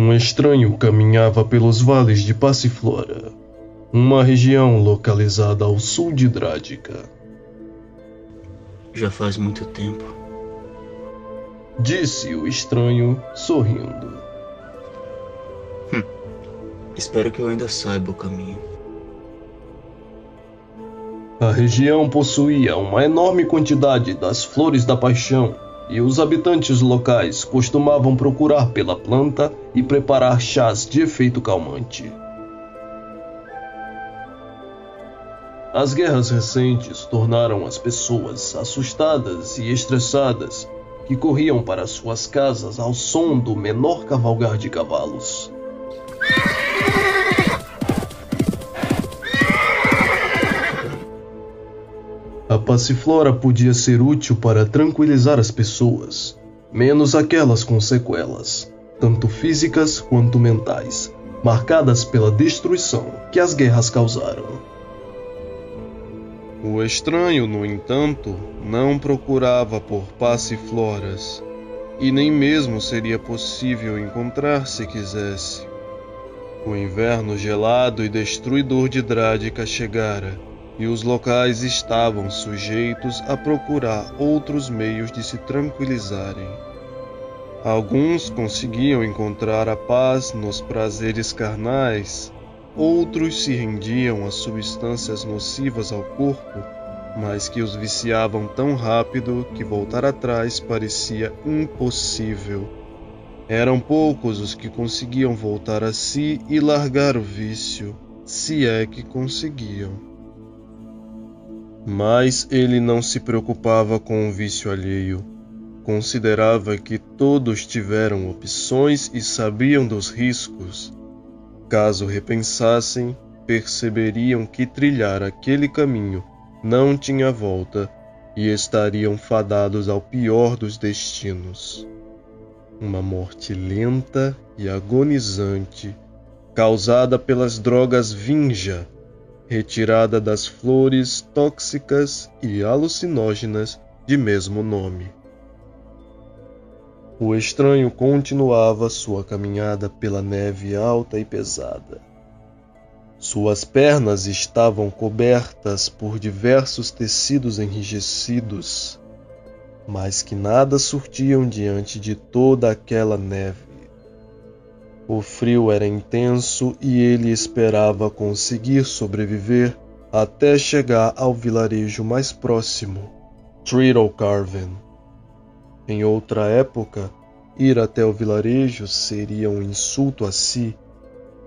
Um estranho caminhava pelos vales de Passiflora, uma região localizada ao sul de Drádica. Já faz muito tempo. Disse o estranho, sorrindo. Hum, espero que eu ainda saiba o caminho. A região possuía uma enorme quantidade das flores da paixão e os habitantes locais costumavam procurar pela planta e preparar chás de efeito calmante. As guerras recentes tornaram as pessoas assustadas e estressadas que corriam para suas casas ao som do menor cavalgar de cavalos. Passiflora podia ser útil para tranquilizar as pessoas, menos aquelas com sequelas, tanto físicas quanto mentais, marcadas pela destruição que as guerras causaram. O estranho, no entanto, não procurava por passifloras, e nem mesmo seria possível encontrar se quisesse. O inverno gelado e destruidor de Drádica chegara e os locais estavam sujeitos a procurar outros meios de se tranquilizarem. Alguns conseguiam encontrar a paz nos prazeres carnais, outros se rendiam a substâncias nocivas ao corpo, mas que os viciavam tão rápido que voltar atrás parecia impossível. Eram poucos os que conseguiam voltar a si e largar o vício, se é que conseguiam. Mas ele não se preocupava com o vício alheio. Considerava que todos tiveram opções e sabiam dos riscos. Caso repensassem, perceberiam que trilhar aquele caminho não tinha volta e estariam fadados ao pior dos destinos. Uma morte lenta e agonizante, causada pelas drogas vinja retirada das flores tóxicas e alucinógenas de mesmo nome. O estranho continuava sua caminhada pela neve alta e pesada. Suas pernas estavam cobertas por diversos tecidos enrijecidos, mas que nada surtiam diante de toda aquela neve. O frio era intenso e ele esperava conseguir sobreviver até chegar ao vilarejo mais próximo, Carven. Em outra época, ir até o vilarejo seria um insulto a si.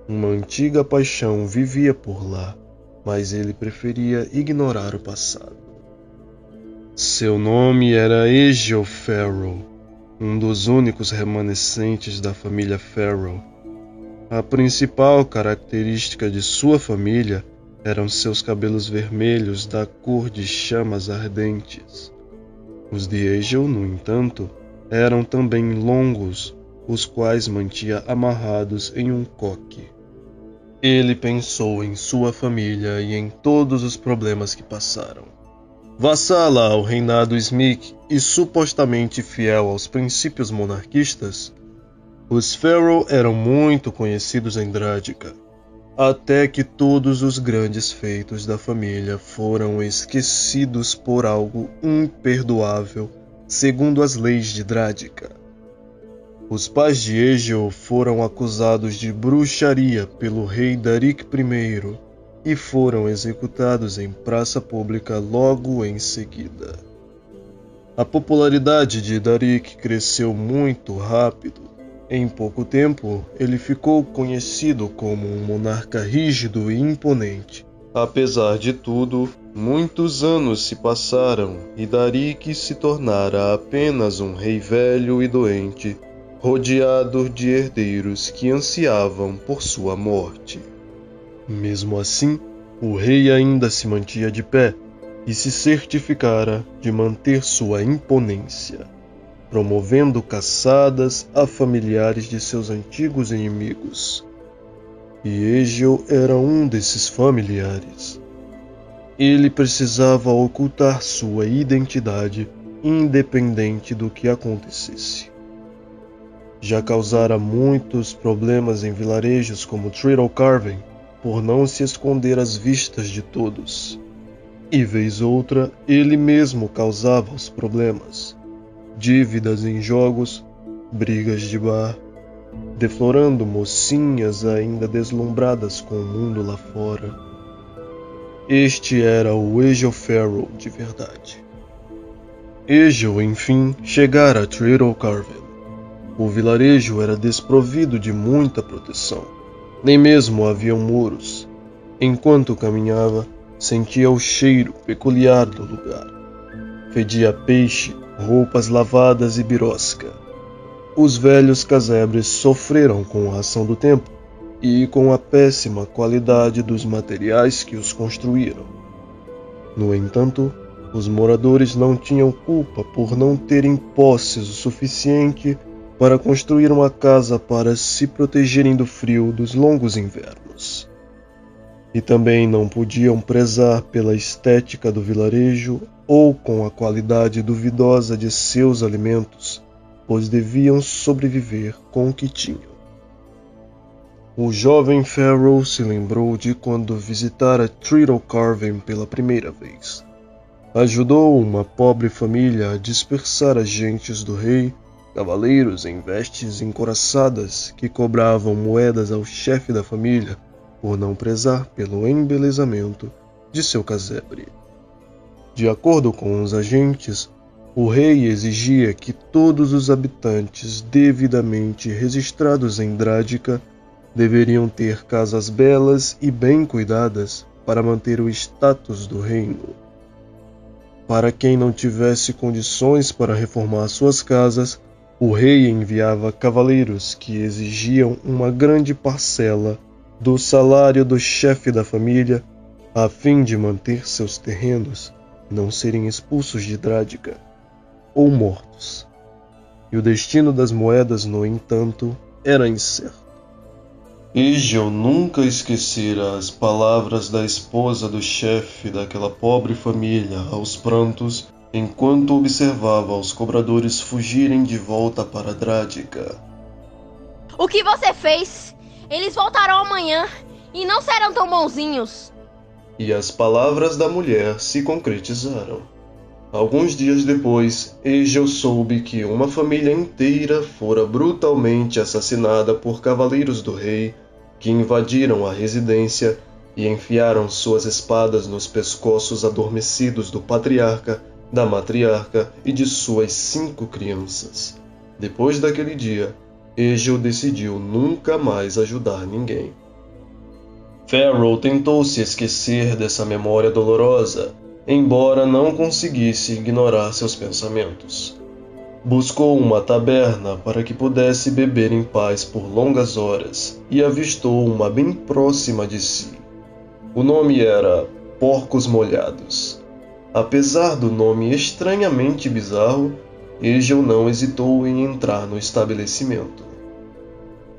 Uma antiga paixão vivia por lá, mas ele preferia ignorar o passado. Seu nome era Egil Farrell, um dos únicos remanescentes da família Farrell a principal característica de sua família eram seus cabelos vermelhos da cor de chamas ardentes. Os de Egel, no entanto, eram também longos, os quais mantinha amarrados em um coque. Ele pensou em sua família e em todos os problemas que passaram. Vassala ao reinado Smith e supostamente fiel aos princípios monarquistas, os Farrell eram muito conhecidos em Drádica, até que todos os grandes feitos da família foram esquecidos por algo imperdoável, segundo as leis de Drádica. Os pais de Egel foram acusados de bruxaria pelo rei Darik I e foram executados em praça pública logo em seguida. A popularidade de Darik cresceu muito rápido em pouco tempo, ele ficou conhecido como um monarca rígido e imponente. Apesar de tudo, muitos anos se passaram e Darik se tornara apenas um rei velho e doente, rodeado de herdeiros que ansiavam por sua morte. Mesmo assim, o rei ainda se mantinha de pé e se certificara de manter sua imponência promovendo caçadas a familiares de seus antigos inimigos. E Egil era um desses familiares. Ele precisava ocultar sua identidade, independente do que acontecesse. já causara muitos problemas em vilarejos como Triddle Carven por não se esconder às vistas de todos. E vez outra, ele mesmo causava os problemas. Dívidas em jogos, brigas de bar, deflorando mocinhas ainda deslumbradas com o mundo lá fora. Este era o Egil Farrell de verdade. Egil, enfim, chegara a Triddle Carven. O vilarejo era desprovido de muita proteção. Nem mesmo haviam muros. Enquanto caminhava, sentia o cheiro peculiar do lugar. Fedia peixe, roupas lavadas e birosca. Os velhos casebres sofreram com a ação do tempo e com a péssima qualidade dos materiais que os construíram. No entanto, os moradores não tinham culpa por não terem posses o suficiente para construir uma casa para se protegerem do frio dos longos invernos. E também não podiam prezar pela estética do vilarejo ou com a qualidade duvidosa de seus alimentos, pois deviam sobreviver com o que tinham. O jovem Pharaoh se lembrou de quando visitara Triddle Carven pela primeira vez. Ajudou uma pobre família a dispersar agentes do rei cavaleiros em vestes encoraçadas que cobravam moedas ao chefe da família por não prezar pelo embelezamento de seu casebre. De acordo com os agentes, o rei exigia que todos os habitantes devidamente registrados em Drádica deveriam ter casas belas e bem cuidadas para manter o status do reino. Para quem não tivesse condições para reformar suas casas, o rei enviava cavaleiros que exigiam uma grande parcela do salário do chefe da família a fim de manter seus terrenos não serem expulsos de Drádica ou mortos. E o destino das moedas, no entanto, era incerto. Egel nunca esquecera as palavras da esposa do chefe daquela pobre família aos prantos enquanto observava os cobradores fugirem de volta para Drádica. O que você fez? Eles voltarão amanhã e não serão tão bonzinhos. E as palavras da mulher se concretizaram. Alguns dias depois, Egel soube que uma família inteira fora brutalmente assassinada por cavaleiros do rei que invadiram a residência e enfiaram suas espadas nos pescoços adormecidos do patriarca da matriarca e de suas cinco crianças. Depois daquele dia, Egil decidiu nunca mais ajudar ninguém. Pharaoh tentou se esquecer dessa memória dolorosa, embora não conseguisse ignorar seus pensamentos. Buscou uma taberna para que pudesse beber em paz por longas horas e avistou uma bem próxima de si. O nome era Porcos Molhados. Apesar do nome estranhamente bizarro, Egel não hesitou em entrar no estabelecimento.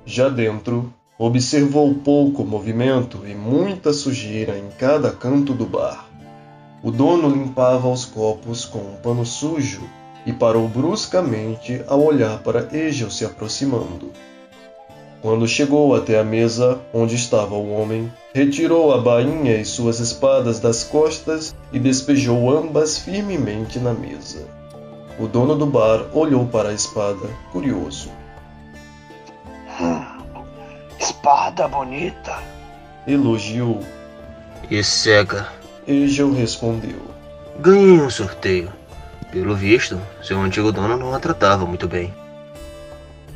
Já dentro, observou pouco movimento e muita sujeira em cada canto do bar. O dono limpava os copos com um pano sujo e parou bruscamente ao olhar para Egel se aproximando. Quando chegou até a mesa onde estava o homem, retirou a bainha e suas espadas das costas e despejou ambas firmemente na mesa. O dono do bar olhou para a espada, curioso. Hum, espada bonita. Elogiou. E cega. Egel respondeu. Ganhei um sorteio. Pelo visto, seu antigo dono não a tratava muito bem.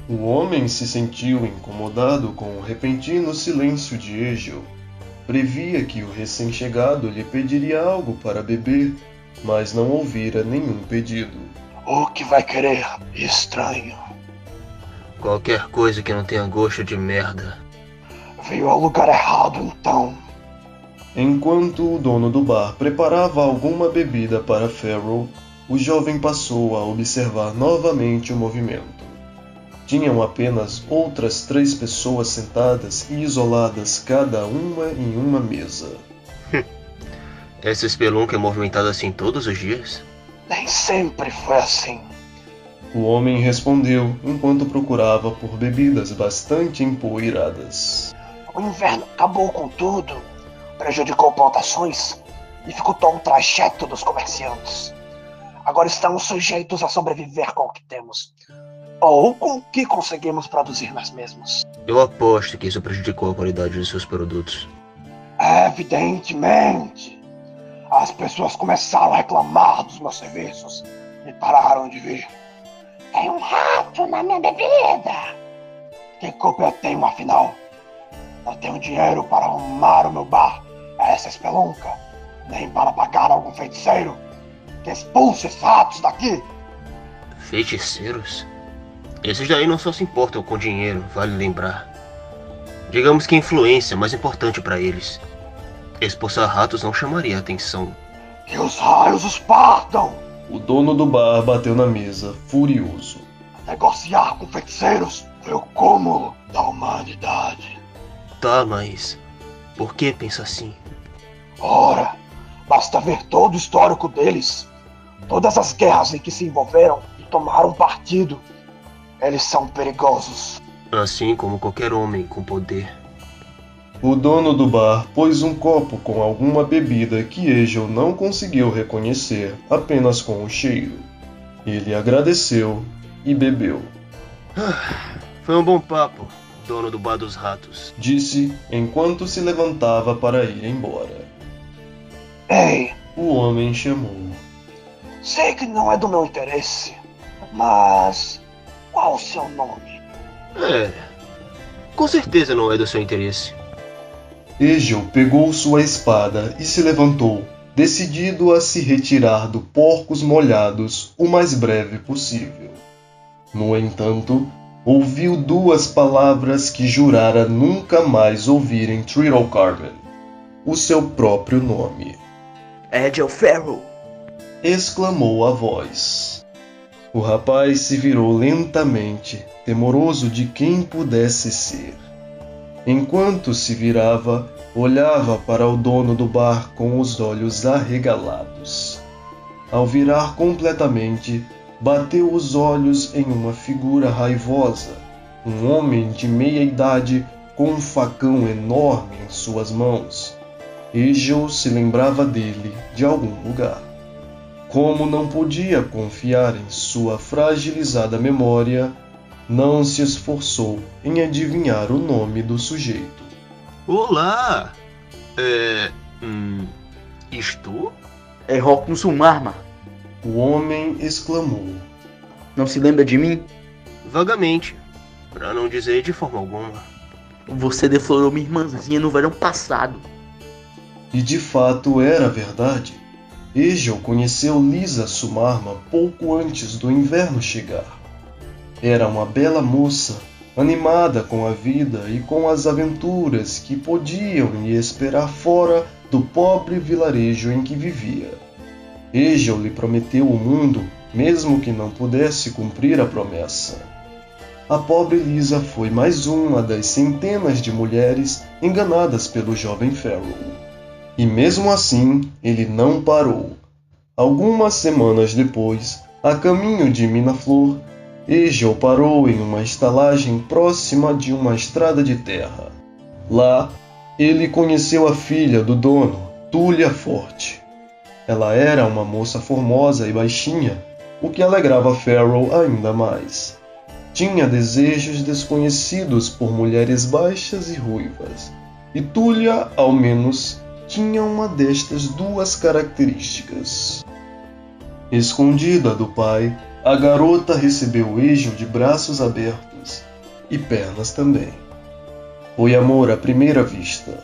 O homem se sentiu incomodado com o repentino silêncio de Egel. Previa que o recém-chegado lhe pediria algo para beber, mas não ouvira nenhum pedido. O que vai querer, estranho? Qualquer coisa que não tenha gosto de merda. Veio ao lugar errado, então. Enquanto o dono do bar preparava alguma bebida para Farrell, o jovem passou a observar novamente o movimento. Tinham apenas outras três pessoas sentadas e isoladas, cada uma em uma mesa. Essa espelunca é movimentada assim todos os dias? Nem sempre foi assim. O homem respondeu enquanto procurava por bebidas bastante empoeiradas. O inverno acabou com tudo, prejudicou plantações e dificultou um trajeto dos comerciantes. Agora estamos sujeitos a sobreviver com o que temos, ou com o que conseguimos produzir nós mesmos. Eu aposto que isso prejudicou a qualidade de seus produtos. Evidentemente, as pessoas começaram a reclamar dos meus serviços e pararam de vir. Tem um rato na minha bebida. Que culpa eu tenho, afinal? Não tenho dinheiro para arrumar o meu bar a essa espelunca, nem para pagar algum feiticeiro que expulse esses ratos daqui. Feiticeiros? Esses daí não só se importam com dinheiro, vale lembrar. Digamos que a influência é mais importante para eles. Expulsar ratos não chamaria atenção. Que os raios os partam! O dono do bar bateu na mesa, furioso. Negociar com feiticeiros foi o cúmulo da humanidade. Tá, mas. Por que pensa assim? Ora, basta ver todo o histórico deles. Todas as guerras em que se envolveram e tomaram partido. Eles são perigosos. Assim como qualquer homem com poder. O dono do bar pôs um copo com alguma bebida que Egel não conseguiu reconhecer apenas com o cheiro. Ele agradeceu e bebeu. Foi um bom papo, dono do bar dos ratos. Disse enquanto se levantava para ir embora. Ei, O homem chamou. sei que não é do meu interesse, mas qual o seu nome? É. Com certeza não é do seu interesse. Egel pegou sua espada e se levantou, decidido a se retirar do Porcos Molhados o mais breve possível. No entanto, ouviu duas palavras que jurara nunca mais ouvir em Triddle Carmen: o seu próprio nome. Edel Ferro. exclamou a voz. O rapaz se virou lentamente, temoroso de quem pudesse ser. Enquanto se virava, olhava para o dono do bar com os olhos arregalados. Ao virar completamente, bateu os olhos em uma figura raivosa, um homem de meia idade com um facão enorme em suas mãos. Egel se lembrava dele de algum lugar. Como não podia confiar em sua fragilizada memória, não se esforçou em adivinhar o nome do sujeito. Olá! É. Hum. Isto? É Rock no Sumarma. O homem exclamou. Não se lembra de mim? Vagamente. Pra não dizer de forma alguma. Você deflorou minha irmãzinha no verão passado. E de fato era verdade. Egel conheceu Lisa Sumarma pouco antes do inverno chegar. Era uma bela moça, animada com a vida e com as aventuras que podiam lhe esperar fora do pobre vilarejo em que vivia. Egel lhe prometeu o mundo, mesmo que não pudesse cumprir a promessa. A pobre Lisa foi mais uma das centenas de mulheres enganadas pelo jovem Farrell. E mesmo assim, ele não parou. Algumas semanas depois, a caminho de Minaflor, Egel parou em uma estalagem próxima de uma estrada de terra. Lá, ele conheceu a filha do dono, Túlia Forte. Ela era uma moça formosa e baixinha, o que alegrava Farrell ainda mais. Tinha desejos desconhecidos por mulheres baixas e ruivas, e Túlia, ao menos, tinha uma destas duas características. Escondida do pai, a garota recebeu Egel de braços abertos e pernas também. Foi amor à primeira vista,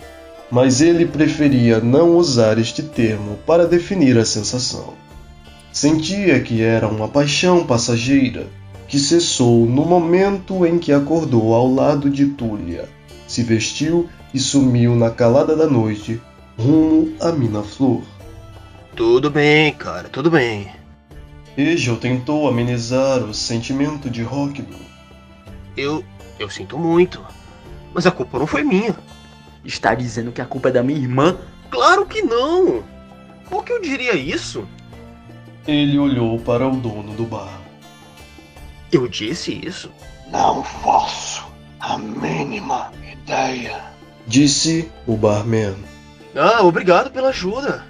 mas ele preferia não usar este termo para definir a sensação. Sentia que era uma paixão passageira que cessou no momento em que acordou ao lado de Túlia, se vestiu e sumiu na calada da noite rumo a Mina Flor. Tudo bem, cara, tudo bem. Egel tentou amenizar o sentimento de Rockdo. Eu. eu sinto muito. Mas a culpa não foi minha. Está dizendo que a culpa é da minha irmã? Claro que não! Por que eu diria isso? Ele olhou para o dono do bar. Eu disse isso? Não faço a mínima ideia. Disse o barman. Ah, obrigado pela ajuda.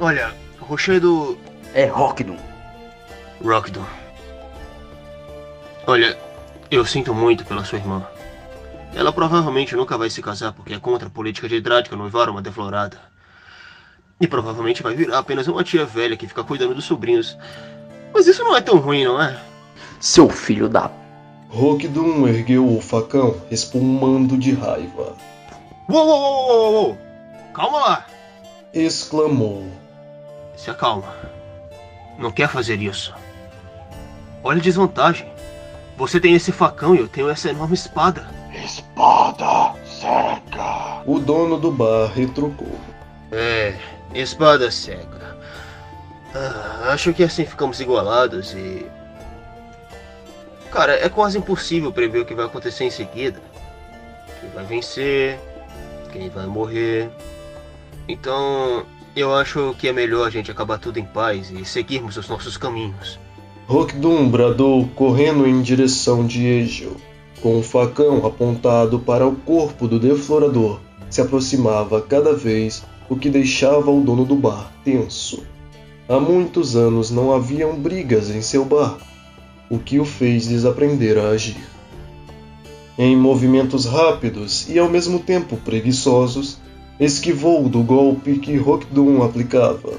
Olha, Rochedo É Rockdon. Rockdon. Olha, eu sinto muito pela sua irmã. Ela provavelmente nunca vai se casar porque é contra a política de hidrática noivar uma deflorada. E provavelmente vai virar apenas uma tia velha que fica cuidando dos sobrinhos. Mas isso não é tão ruim, não é? Seu filho da. Rockdon ergueu o facão, espumando de raiva. Uou, uou, uou, uou, uou! Calma lá! Exclamou. Se acalma. Não quer fazer isso. Olha a desvantagem. Você tem esse facão e eu tenho essa enorme espada. Espada cega. O dono do bar retrucou. É, espada cega. Ah, acho que assim ficamos igualados e. Cara, é quase impossível prever o que vai acontecer em seguida. Quem vai vencer, quem vai morrer. Então, eu acho que é melhor a gente acabar tudo em paz e seguirmos os nossos caminhos. Rockdum bradou correndo em direção de Egel, com o facão apontado para o corpo do deflorador. Se aproximava cada vez, o que deixava o dono do bar tenso. Há muitos anos não haviam brigas em seu bar, o que o fez desaprender a agir. Em movimentos rápidos e ao mesmo tempo preguiçosos, esquivou do golpe que Rockdum aplicava.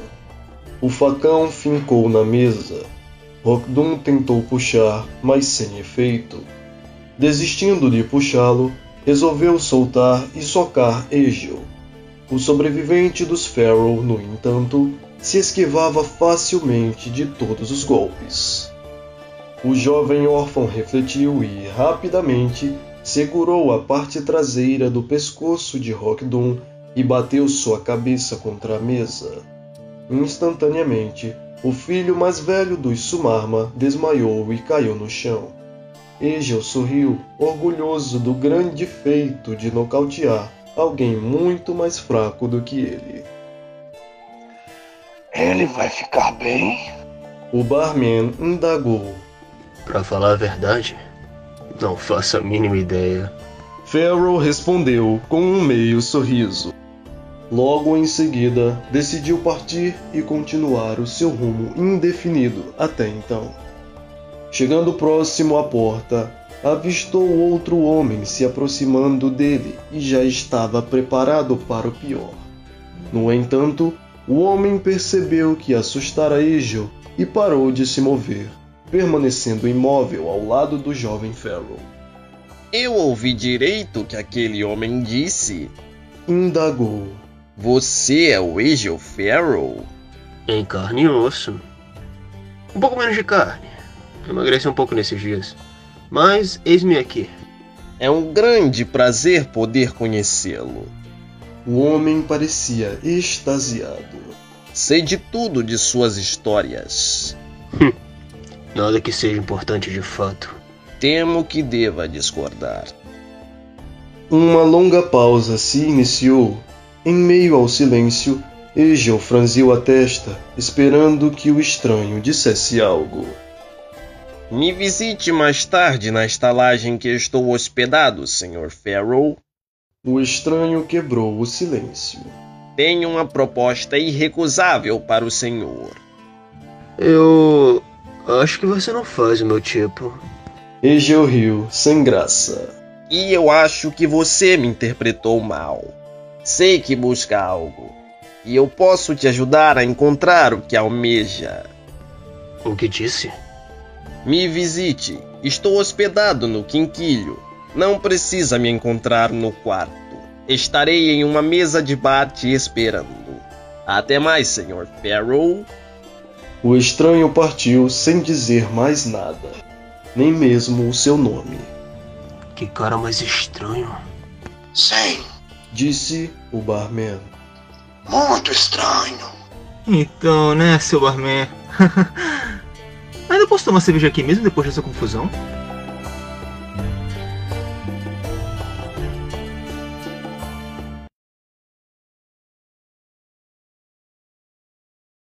O facão fincou na mesa. Rockdum tentou puxar, mas sem efeito. Desistindo de puxá-lo, resolveu soltar e socar Egil. O sobrevivente dos Pharaoh, no entanto, se esquivava facilmente de todos os golpes. O jovem órfão refletiu e, rapidamente, segurou a parte traseira do pescoço de Rockdum e bateu sua cabeça contra a mesa. Instantaneamente, o filho mais velho dos Sumarma desmaiou e caiu no chão. Egel sorriu, orgulhoso do grande feito de nocautear alguém muito mais fraco do que ele. Ele vai ficar bem? O barman indagou. Pra falar a verdade, não faço a mínima ideia. Farrell respondeu com um meio sorriso. Logo em seguida, decidiu partir e continuar o seu rumo indefinido até então. Chegando próximo à porta, avistou outro homem se aproximando dele e já estava preparado para o pior. No entanto, o homem percebeu que assustara Egil e parou de se mover, permanecendo imóvel ao lado do jovem Farrell. Eu ouvi direito o que aquele homem disse. Indagou. Você é o Egil Farrell? Em carne e osso. Um pouco menos de carne. Emagreci um pouco nesses dias. Mas eis-me aqui. É um grande prazer poder conhecê-lo. O homem parecia extasiado. Sei de tudo de suas histórias. Nada que seja importante de fato. Temo que deva discordar. Uma longa pausa se iniciou. Em meio ao silêncio, Egel franziu a testa, esperando que o estranho dissesse algo. Me visite mais tarde na estalagem que estou hospedado, Sr. Farrell. O estranho quebrou o silêncio. Tenho uma proposta irrecusável para o senhor. Eu. acho que você não faz o meu tipo. Egel riu, sem graça. E eu acho que você me interpretou mal. Sei que busca algo. E eu posso te ajudar a encontrar o que almeja. O que disse? Me visite. Estou hospedado no Quinquilho. Não precisa me encontrar no quarto. Estarei em uma mesa de bar te esperando. Até mais, Sr. Farrell. O estranho partiu sem dizer mais nada, nem mesmo o seu nome. Que cara mais estranho. Sim, Disse o barman. muito estranho. Então, né, seu barman? Ainda posso tomar cerveja aqui mesmo depois dessa confusão?